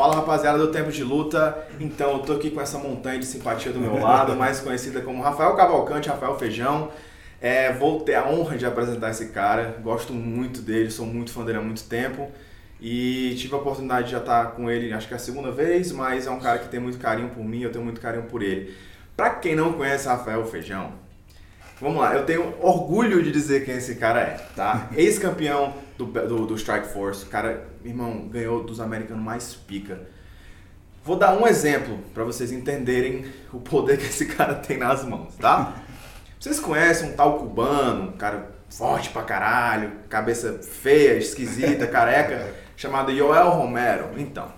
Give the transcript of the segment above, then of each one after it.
Fala rapaziada do Tempo de Luta. Então, eu tô aqui com essa montanha de simpatia do meu lado, mais conhecida como Rafael Cavalcante, Rafael Feijão. É, vou ter a honra de apresentar esse cara. Gosto muito dele, sou muito fã dele há muito tempo. E tive a oportunidade de já estar com ele, acho que é a segunda vez, mas é um cara que tem muito carinho por mim, eu tenho muito carinho por ele. Pra quem não conhece Rafael Feijão, vamos lá, eu tenho orgulho de dizer quem esse cara é, tá? Ex-campeão do, do, do Strike Force, o cara, irmão, ganhou dos americanos mais pica. Vou dar um exemplo para vocês entenderem o poder que esse cara tem nas mãos, tá? Vocês conhecem um tal cubano, um cara forte pra caralho, cabeça feia, esquisita, careca, chamado Joel Romero? Então,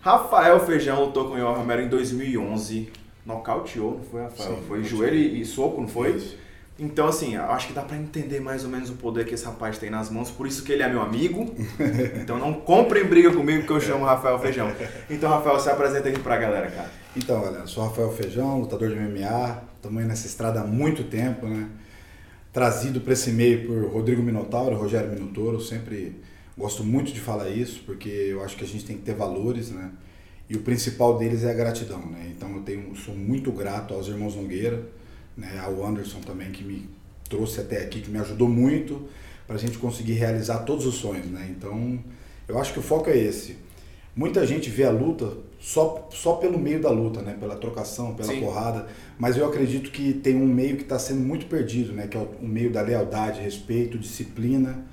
Rafael Feijão lutou com o Joel Romero em 2011, nocauteou, não foi, Rafael? Sim, foi nocauteou. joelho e soco, não foi? Isso. Então, assim, eu acho que dá pra entender mais ou menos o poder que esse rapaz tem nas mãos, por isso que ele é meu amigo. Então não comprem briga comigo que eu chamo Rafael Feijão. Então, Rafael, se apresenta aqui pra galera, cara. Então, galera, sou Rafael Feijão, lutador de MMA, estamos nessa estrada há muito tempo, né? Trazido para esse meio por Rodrigo Minotauro, Rogério Minotouro, sempre gosto muito de falar isso, porque eu acho que a gente tem que ter valores, né? E o principal deles é a gratidão, né? Então eu tenho, sou muito grato aos irmãos Nogueira, né? ao Anderson também, que me trouxe até aqui, que me ajudou muito para a gente conseguir realizar todos os sonhos, né? Então eu acho que o foco é esse. Muita gente vê a luta só, só pelo meio da luta, né? Pela trocação, pela Sim. porrada. Mas eu acredito que tem um meio que está sendo muito perdido, né? Que é o, o meio da lealdade, respeito, disciplina.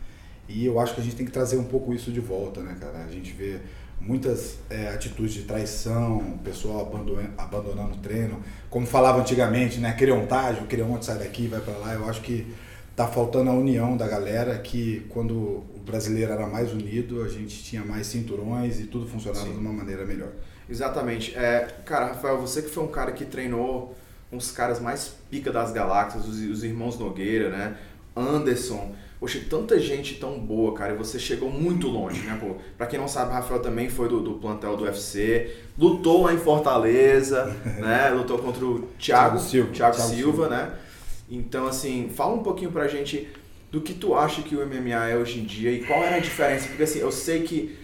E eu acho que a gente tem que trazer um pouco isso de volta, né, cara? A gente vê muitas é, atitudes de traição, o pessoal abandonando, abandonando o treino. Como falava antigamente, né? Creontagem, o creonte sai daqui, vai para lá. Eu acho que tá faltando a união da galera, que quando o brasileiro era mais unido, a gente tinha mais cinturões e tudo funcionava Sim. de uma maneira melhor. Exatamente. É, cara, Rafael, você que foi um cara que treinou uns caras mais pica das galáxias, os, os irmãos Nogueira, né? Anderson. Poxa, tanta gente tão boa, cara, e você chegou muito longe, né, pô? Pra quem não sabe, Rafael também foi do, do plantel do UFC, lutou lá em Fortaleza, né? Lutou contra o Thiago, Thiago Silva. Thiago Thiago Silva, Silva. né? Então, assim, fala um pouquinho pra gente do que tu acha que o MMA é hoje em dia e qual era a diferença, porque assim, eu sei que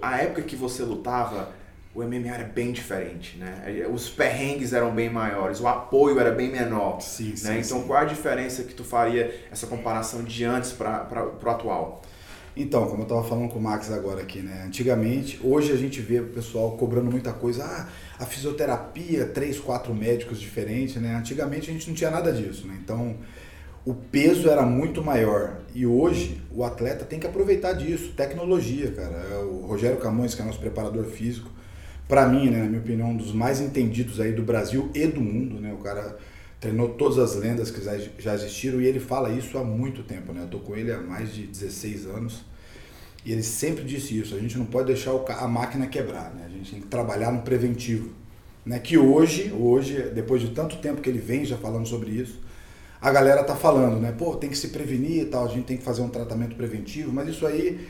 a época que você lutava, o MMA era bem diferente, né? Os perrengues eram bem maiores, o apoio era bem menor. Sim, sim, né? Então, sim. qual a diferença que tu faria essa comparação de antes para o atual? Então, como eu estava falando com o Max agora aqui, né? Antigamente, hoje a gente vê o pessoal cobrando muita coisa. Ah, a fisioterapia, três, quatro médicos diferentes, né? Antigamente a gente não tinha nada disso, né? Então, o peso era muito maior. E hoje, o atleta tem que aproveitar disso. Tecnologia, cara. É O Rogério Camões, que é nosso preparador físico, para mim, né, na minha opinião, um dos mais entendidos aí do Brasil e do mundo, né? O cara treinou todas as lendas que já- existiram e ele fala isso há muito tempo, né? Eu tô com ele há mais de 16 anos e ele sempre disse isso. A gente não pode deixar a máquina quebrar, né? A gente tem que trabalhar no preventivo, né? Que hoje, hoje, depois de tanto tempo que ele vem já falando sobre isso, a galera tá falando, né? Pô, tem que se prevenir e tal, a gente tem que fazer um tratamento preventivo, mas isso aí,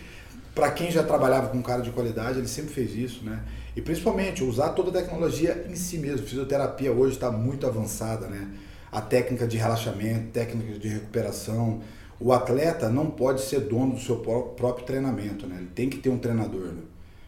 para quem já trabalhava com cara de qualidade, ele sempre fez isso, né? E principalmente usar toda a tecnologia em si mesmo. Fisioterapia hoje está muito avançada, né? A técnica de relaxamento, técnica de recuperação. O atleta não pode ser dono do seu pró- próprio treinamento, né? Ele tem que ter um treinador, né?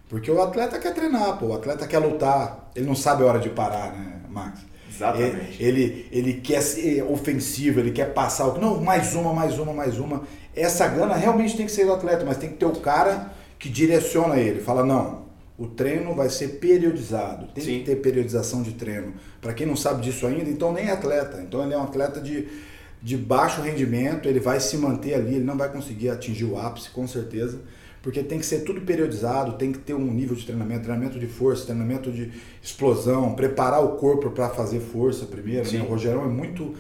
Porque o atleta quer treinar, pô. O atleta quer lutar. Ele não sabe a hora de parar, né, Max? Exatamente. Ele, ele quer ser ofensivo, ele quer passar. Não, mais uma, mais uma, mais uma. Essa gana realmente tem que ser do atleta, mas tem que ter o cara que direciona ele. Fala, não, o treino vai ser periodizado. Tem Sim. que ter periodização de treino. Para quem não sabe disso ainda, então nem é atleta. Então ele é um atleta de, de baixo rendimento, ele vai se manter ali, ele não vai conseguir atingir o ápice, com certeza. Porque tem que ser tudo periodizado, tem que ter um nível de treinamento, treinamento de força, treinamento de explosão, preparar o corpo para fazer força primeiro. Né? O Rogerão é muito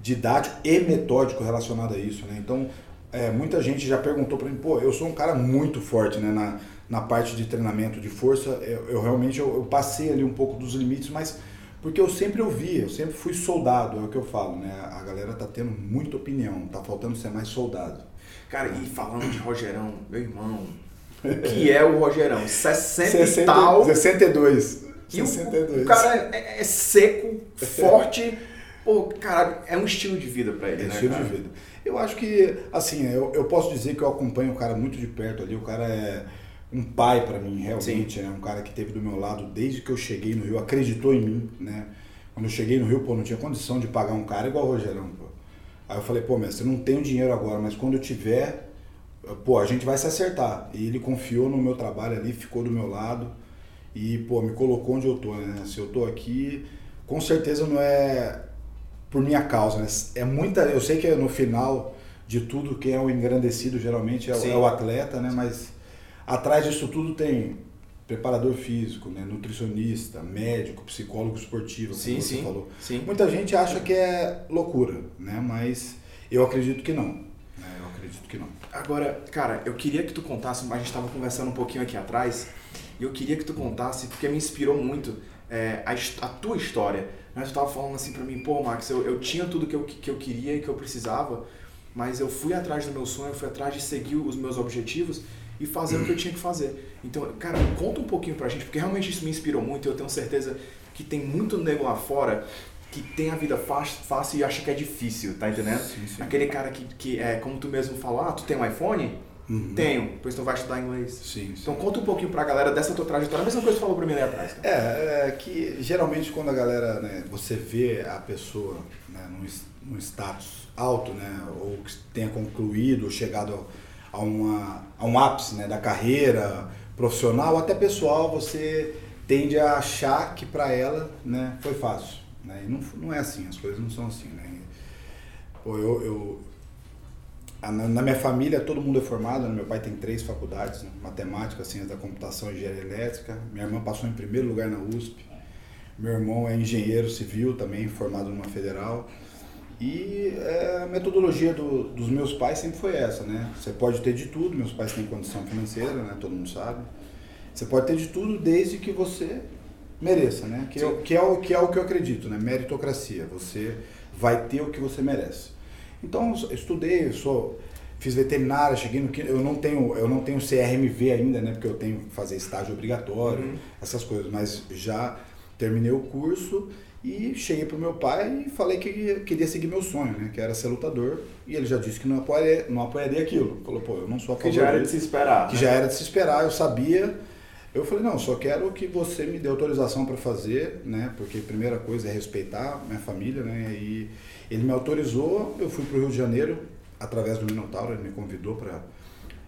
didático e metódico relacionado a isso. Né? Então, é, muita gente já perguntou para mim, pô, eu sou um cara muito forte né? na, na parte de treinamento de força. Eu, eu realmente eu, eu passei ali um pouco dos limites, mas porque eu sempre ouvi, eu sempre fui soldado, é o que eu falo, né? A galera tá tendo muita opinião, tá faltando ser mais soldado. Cara, e falando de Rogerão, meu irmão, o que é o Rogerão? 60 e 60, tal. 62. E o, 62. o cara é, é seco, forte. Pô, cara, é um estilo de vida pra ele, É né? estilo cara? de vida. Eu acho que, assim, eu, eu posso dizer que eu acompanho o cara muito de perto ali. O cara é. Um pai para mim, realmente, né? Um cara que teve do meu lado desde que eu cheguei no Rio, acreditou em mim, né? Quando eu cheguei no Rio, pô, não tinha condição de pagar um cara igual o Rogerão, pô. Aí eu falei, pô, mestre, eu não tenho dinheiro agora, mas quando eu tiver, pô, a gente vai se acertar. E ele confiou no meu trabalho ali, ficou do meu lado e, pô, me colocou onde eu tô, né? Se eu tô aqui, com certeza não é por minha causa, né? É muita, eu sei que é no final de tudo quem é o engrandecido geralmente é, é o atleta, né? Mas atrás disso tudo tem preparador físico, né? nutricionista, médico, psicólogo esportivo, como sim, você sim, falou. Sim. Muita gente acha que é loucura, né? Mas eu acredito que não. Né? Eu acredito que não. Agora, cara, eu queria que tu contasse, a gente estava conversando um pouquinho aqui atrás, e eu queria que tu contasse, porque me inspirou muito é, a, a, tua história. Né? Tu tava falando assim para mim, pô, Max, eu, eu tinha tudo que eu, que eu queria e que eu precisava, mas eu fui atrás do meu sonho, eu fui atrás de seguir os meus objetivos e fazer o que eu tinha que fazer. Então, cara, conta um pouquinho pra gente, porque realmente isso me inspirou muito e eu tenho certeza que tem muito nego lá fora que tem a vida fácil e acha que é difícil, tá entendendo? Sim, sim. Aquele cara que, que é, como tu mesmo falou, ah, tu tem um iPhone? Uhum. Tenho, pois tu vai estudar inglês. Sim. Então conta um pouquinho pra galera dessa tua trajetória, a mesma coisa que tu falou pra mim ali atrás. Cara. É, é que geralmente quando a galera, né, você vê a pessoa né, num, num status alto, né, ou que tenha concluído, ou chegado a, uma, a um ápice né, da carreira profissional, até pessoal, você tende a achar que para ela né, foi fácil. Né? E não, não é assim, as coisas não são assim. Né? Pô, eu, eu na minha família todo mundo é formado, né? meu pai tem três faculdades, né? matemática, ciência da computação engenharia elétrica. Minha irmã passou em primeiro lugar na USP. Meu irmão é engenheiro civil também, formado numa federal. E é, a metodologia do, dos meus pais sempre foi essa, né? Você pode ter de tudo, meus pais têm condição financeira, né? Todo mundo sabe. Você pode ter de tudo desde que você mereça, né? Que, é, que, é o, que é o que eu acredito, né? Meritocracia. Você vai ter o que você merece. Então, eu estudei, eu sou, fiz veterinária, cheguei no eu não tenho eu não tenho CRMV ainda, né? Porque eu tenho que fazer estágio obrigatório, uhum. essas coisas. Mas já terminei o curso e cheguei pro meu pai e falei que queria seguir meu sonho, né? Que era ser lutador. E ele já disse que não apoiaria, não apoiaria aquilo. Falou, pô, eu não sou a favor Que já era de se esperar. Que né? já era de se esperar, eu sabia eu falei, não, só quero que você me dê autorização para fazer, né? Porque a primeira coisa é respeitar minha família, né? E ele me autorizou, eu fui para o Rio de Janeiro, através do Minotauro, ele me convidou para...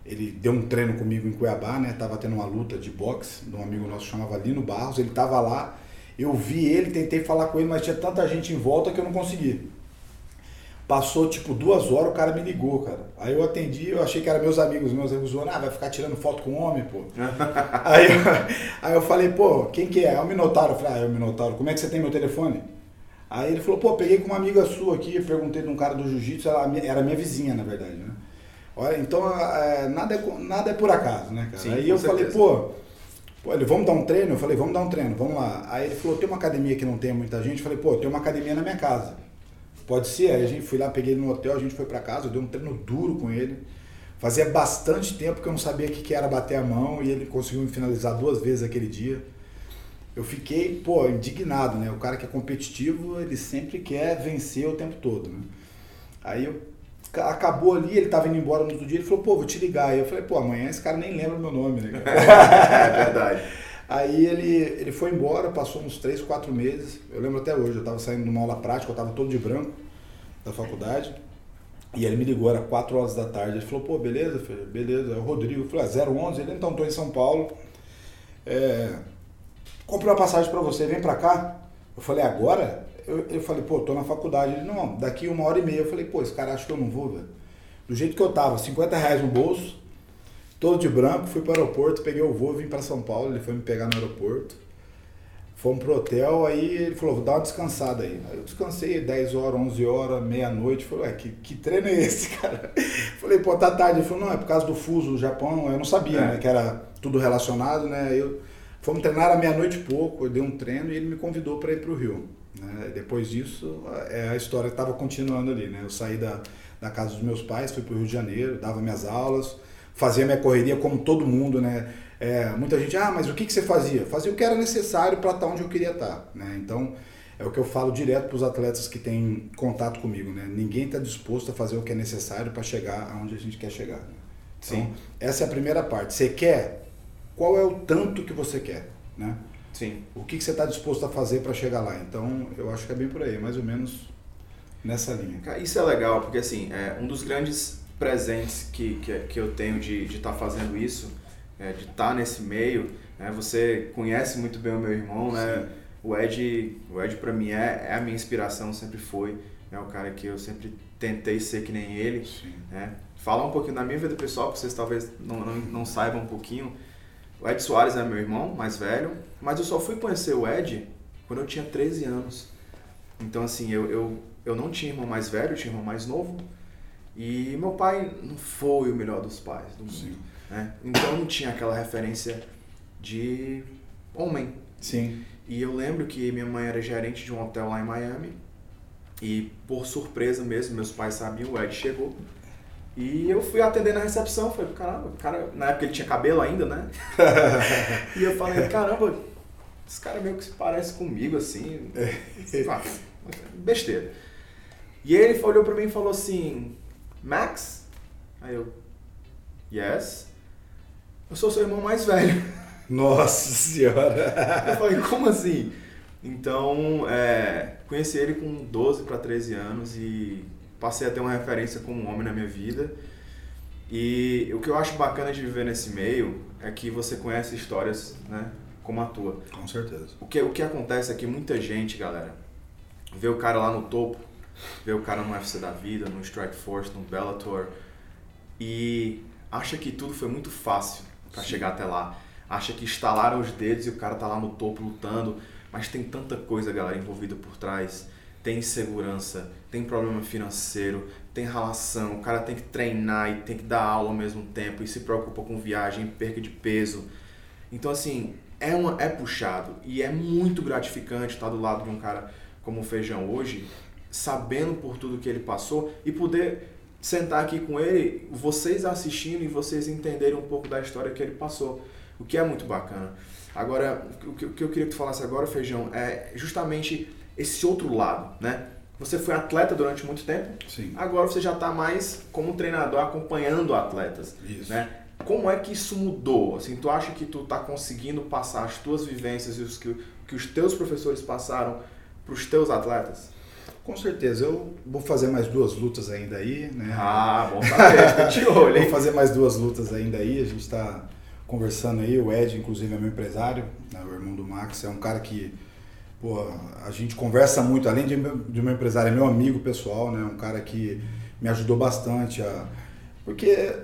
Ele deu um treino comigo em Cuiabá, né? Tava tendo uma luta de boxe de um amigo nosso que chamava Lino Barros, ele tava lá, eu vi ele, tentei falar com ele, mas tinha tanta gente em volta que eu não consegui. Passou tipo duas horas, o cara me ligou, cara. Aí eu atendi, eu achei que eram meus amigos, meus amigos zoando, ah, vai ficar tirando foto com homem, pô. aí, eu, aí eu falei, pô, quem que é? É o Minotauro. Eu falei, ah, é o Minotauro, como é que você tem meu telefone? Aí ele falou, pô, peguei com uma amiga sua aqui, perguntei de um cara do jiu-jitsu, ela era minha vizinha, na verdade, né? Olha, então é, nada, é, nada é por acaso, né, cara? Sim, aí eu certeza. falei, pô, pô, ele, vamos dar um treino? Eu falei, vamos dar um treino, vamos lá. Aí ele falou, tem uma academia que não tem muita gente? Eu falei, pô, tem uma academia na minha casa. Pode ser, aí a gente foi lá, peguei ele no hotel, a gente foi para casa, eu dei um treino duro com ele. Fazia bastante tempo que eu não sabia o que era bater a mão e ele conseguiu me finalizar duas vezes aquele dia. Eu fiquei, pô, indignado, né? O cara que é competitivo, ele sempre quer vencer o tempo todo, né? Aí eu, acabou ali, ele tava indo embora no outro dia, ele falou, pô, vou te ligar. Aí eu falei, pô, amanhã esse cara nem lembra o meu nome, né? é verdade. Aí ele, ele foi embora, passou uns 3, 4 meses. Eu lembro até hoje, eu estava saindo de uma aula prática, eu estava todo de branco da faculdade. E ele me ligou, era 4 horas da tarde. Ele falou, pô, beleza, filho? Beleza. É o Rodrigo. Eu falei, ah, 011. Ele, então, estou em São Paulo. É, comprei uma passagem para você, vem para cá. Eu falei, agora? Eu, eu falei, pô, tô na faculdade. Ele, não, daqui uma hora e meia. Eu falei, pô, esse cara acha que eu não vou, velho. Do jeito que eu tava, 50 reais no bolso, todo de branco, fui para o aeroporto, peguei o voo, vim para São Paulo, ele foi me pegar no aeroporto. Fomos pro hotel, aí ele falou, vou dar uma descansada aí. Aí eu descansei 10 horas, 11 horas, meia-noite. Falei, ué, que, que treino é esse, cara? Falei, pô, tá tarde. Ele falou, não, é por causa do fuso, o Japão. Eu não sabia, é. né, que era tudo relacionado, né? Eu, fomos treinar à meia-noite e pouco, eu dei um treino e ele me convidou para ir pro Rio. Né? Depois disso, é a história estava continuando ali, né? Eu saí da, da casa dos meus pais, fui pro Rio de Janeiro, dava minhas aulas, fazia minha correria como todo mundo, né? É, muita gente, ah, mas o que, que você fazia? Fazia o que era necessário para estar onde eu queria estar, né? Então, é o que eu falo direto para os atletas que têm contato comigo, né? Ninguém está disposto a fazer o que é necessário para chegar aonde a gente quer chegar. Né? Então, Sim. essa é a primeira parte. Você quer? qual é o tanto que você quer, né? Sim. O que, que você está disposto a fazer para chegar lá? Então, eu acho que é bem por aí, mais ou menos nessa linha. Isso é legal, porque assim, é, um dos grandes presentes que, que, que eu tenho de estar fazendo isso, é, de estar nesse meio, né? você conhece muito bem o meu irmão, né? Sim. O Ed, o Ed para mim é, é a minha inspiração, sempre foi. É o cara que eu sempre tentei ser que nem ele. Sim. né? Falar um pouquinho da minha vida pessoal, que vocês talvez não, não, não saibam um pouquinho. O Ed Soares é meu irmão, mais velho, mas eu só fui conhecer o Ed quando eu tinha 13 anos. Então, assim, eu, eu, eu não tinha irmão mais velho, eu tinha irmão mais novo. E meu pai não foi o melhor dos pais do mundo. Né? Então, não tinha aquela referência de homem. Sim. E eu lembro que minha mãe era gerente de um hotel lá em Miami. E por surpresa mesmo, meus pais sabiam, o Ed chegou. E eu fui atender na recepção, falei, caramba, o cara, na época ele tinha cabelo ainda, né? e eu falei, caramba, esse cara meio que se parece comigo, assim. Ah, besteira. E ele olhou pra mim e falou assim, Max? Aí eu, yes. Eu sou seu irmão mais velho. Nossa senhora! Eu falei, como assim? Então, é, conheci ele com 12 para 13 anos e passei a ter uma referência como homem na minha vida. E o que eu acho bacana de viver nesse meio é que você conhece histórias, né, como a tua. Com certeza. O que, o que acontece é que muita gente, galera, vê o cara lá no topo, vê o cara no UFC da vida, no Strike Force, no Bellator, e acha que tudo foi muito fácil para chegar até lá. Acha que estalaram os dedos e o cara tá lá no topo lutando, mas tem tanta coisa, galera, envolvida por trás. Tem insegurança, tem problema financeiro, tem relação, o cara tem que treinar e tem que dar aula ao mesmo tempo e se preocupa com viagem, perca de peso. Então, assim, é, uma, é puxado e é muito gratificante estar do lado de um cara como o Feijão hoje, sabendo por tudo que ele passou e poder sentar aqui com ele, vocês assistindo e vocês entenderem um pouco da história que ele passou, o que é muito bacana. Agora, o que eu queria que tu falasse agora, Feijão, é justamente esse outro lado, né? Você foi atleta durante muito tempo, Sim. agora você já está mais como treinador acompanhando atletas Isso. né? Como é que isso mudou? Assim, tu acha que tu tá conseguindo passar as tuas vivências e os que, que os teus professores passaram para os teus atletas? Com certeza. Eu vou fazer mais duas lutas ainda aí, né? Ah, bom saber, de olho, Vou fazer mais duas lutas ainda aí. A gente está conversando aí. O Ed, inclusive, é meu empresário, né? o irmão do Max. É um cara que, pô, a gente conversa muito. Além de, de meu empresário, é meu amigo pessoal, né? Um cara que me ajudou bastante a... Porque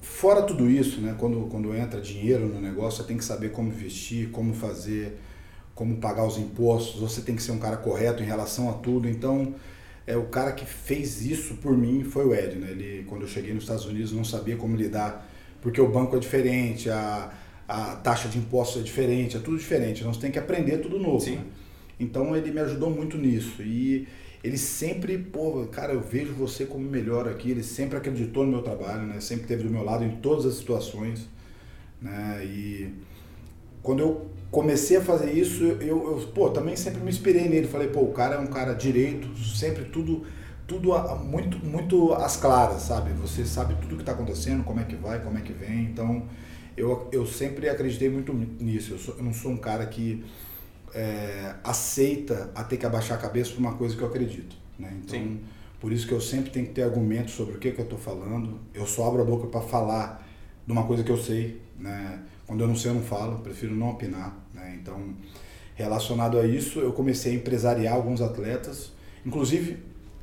fora tudo isso, né? Quando, quando entra dinheiro no negócio, você tem que saber como investir, como fazer, como pagar os impostos. Você tem que ser um cara correto em relação a tudo. Então, é o cara que fez isso por mim foi o Ed, né? Ele, quando eu cheguei nos Estados Unidos, não sabia como lidar, porque o banco é diferente, a, a taxa de impostos é diferente, é tudo diferente. Nós temos que aprender tudo novo. Né? Então ele me ajudou muito nisso e ele sempre, pô, cara, eu vejo você como melhor aqui. Ele sempre acreditou no meu trabalho, né? Sempre esteve do meu lado em todas as situações, né? E quando eu comecei a fazer isso, eu, eu pô, também sempre me inspirei nele. Falei, pô, o cara é um cara direito, sempre tudo tudo muito muito às claras, sabe? Você sabe tudo que está acontecendo, como é que vai, como é que vem. Então, eu, eu sempre acreditei muito nisso. Eu, sou- eu não sou um cara que é, aceita a ter que abaixar a cabeça por uma coisa que eu acredito. Né? Então, Sim. por isso que eu sempre tenho que ter argumentos sobre o que, que eu estou falando. Eu só abro a boca para falar de uma coisa que eu sei. Né? Quando eu não sei, eu não falo. Prefiro não opinar. Né? Então, relacionado a isso, eu comecei a empresariar alguns atletas. Inclusive,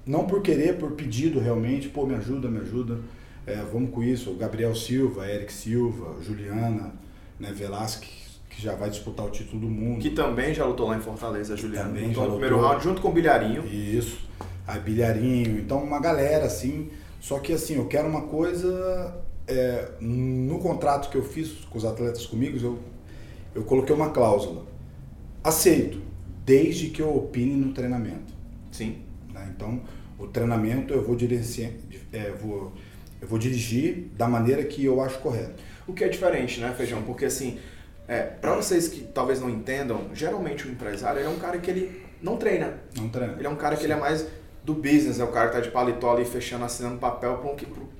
não por querer, por pedido realmente. Pô, me ajuda, me ajuda. É, vamos com isso. O Gabriel Silva, Eric Silva, Juliana, né, Velasquez, que já vai disputar o título do mundo. Que também já lutou lá em Fortaleza, Juliano. Também lutou já no primeiro lutou. round junto com o Bilharinho. Isso, a bilharinho, então uma galera assim. Só que assim, eu quero uma coisa. é, no contrato que eu fiz com os atletas comigo, eu, eu coloquei uma cláusula. Aceito, desde que eu opine no treinamento. Sim. né? Então, o treinamento eu vou, dirigir, é, vou, eu vou dirigir da maneira que eu acho correto. O que é diferente, né, Feijão? Porque assim, é, para vocês que talvez não entendam, geralmente o empresário é um cara que ele não treina. Não treino. Ele é um cara que ele é mais do business, é o cara que tá de paletó ali fechando, assinando papel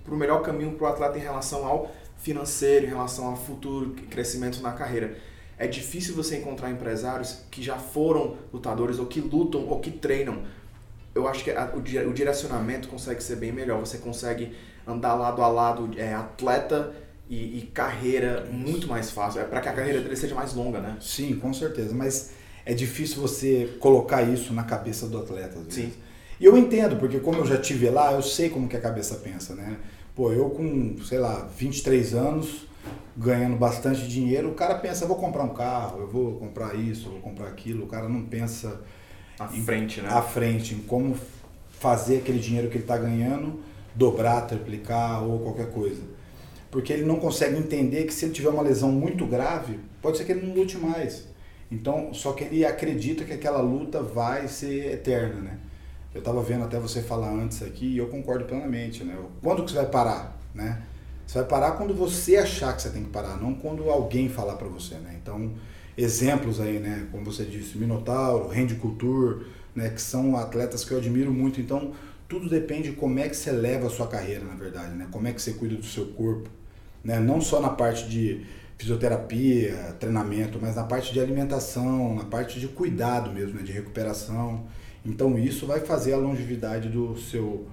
para o melhor caminho para o atleta em relação ao financeiro, em relação ao futuro crescimento na carreira. É difícil você encontrar empresários que já foram lutadores ou que lutam ou que treinam. Eu acho que a, o, o direcionamento consegue ser bem melhor. Você consegue andar lado a lado, é, atleta e, e carreira muito mais fácil. É para que a carreira dele seja mais longa, né? Sim, com certeza. Mas é difícil você colocar isso na cabeça do atleta. Sim. E eu entendo, porque como eu já tive lá, eu sei como que a cabeça pensa, né? Pô, eu com, sei lá, 23 anos, ganhando bastante dinheiro, o cara pensa, vou comprar um carro, eu vou comprar isso, eu vou comprar aquilo. O cara não pensa à em, frente, né? À frente, em como fazer aquele dinheiro que ele está ganhando dobrar, triplicar ou qualquer coisa. Porque ele não consegue entender que se ele tiver uma lesão muito grave, pode ser que ele não lute mais. Então, só que ele acredita que aquela luta vai ser eterna, né? Eu estava vendo até você falar antes aqui e eu concordo plenamente, né? Quando que você vai parar, né? Você vai parar quando você achar que você tem que parar, não quando alguém falar para você, né? Então, exemplos aí, né? Como você disse, Minotauro, Randy Couture, né? Que são atletas que eu admiro muito. Então, tudo depende de como é que você leva a sua carreira, na verdade, né? Como é que você cuida do seu corpo, né? Não só na parte de fisioterapia, treinamento, mas na parte de alimentação, na parte de cuidado mesmo, né? de recuperação. Então isso vai fazer a longevidade do seu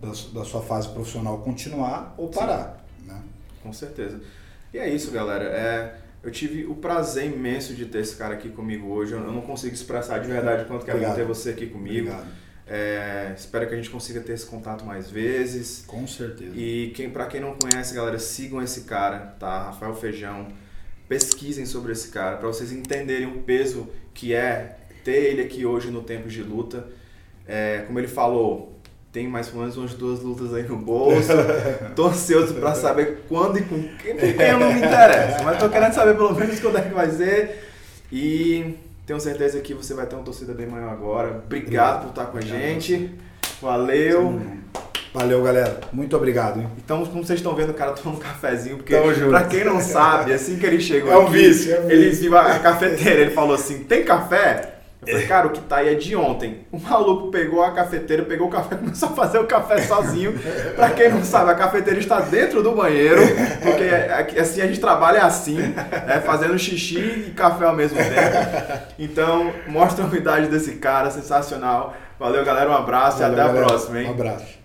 da, da sua fase profissional continuar ou parar, Sim. né? Com certeza. E é isso, galera. É, eu tive o prazer imenso de ter esse cara aqui comigo hoje. Eu não consigo expressar de verdade quanto que é ter você aqui comigo. Obrigado. É, espero que a gente consiga ter esse contato mais vezes. Com certeza. E quem, para quem não conhece, galera, sigam esse cara, tá? Rafael Feijão. Pesquisem sobre esse cara para vocês entenderem o peso que é ter ele aqui hoje no tempo de luta. É, como ele falou, tem mais ou menos umas duas lutas aí no bolso. tô ansioso para saber quando e com quem, quem eu não me interessa. Mas tô querendo saber pelo menos quando é que vai ser. E tenho certeza que você vai ter uma torcida bem maior agora. Obrigado, por estar com a gente. Valeu. Valeu, galera. Muito obrigado. Hein? Então, como vocês estão vendo, o cara tomando um cafezinho, porque pra quem não sabe, assim que ele chegou é um aqui, vício, é um ele viu a cafeteira, ele falou assim, tem café? Eu falei, cara, o que tá aí é de ontem. O maluco pegou a cafeteira, pegou o café começou a fazer o café sozinho. pra quem não sabe, a cafeteira está dentro do banheiro, porque assim a gente trabalha assim, né, fazendo xixi e café ao mesmo tempo. Então, mostra a unidade desse cara, sensacional. Valeu, galera, um abraço Valeu, e até galera. a próxima, hein? Um abraço.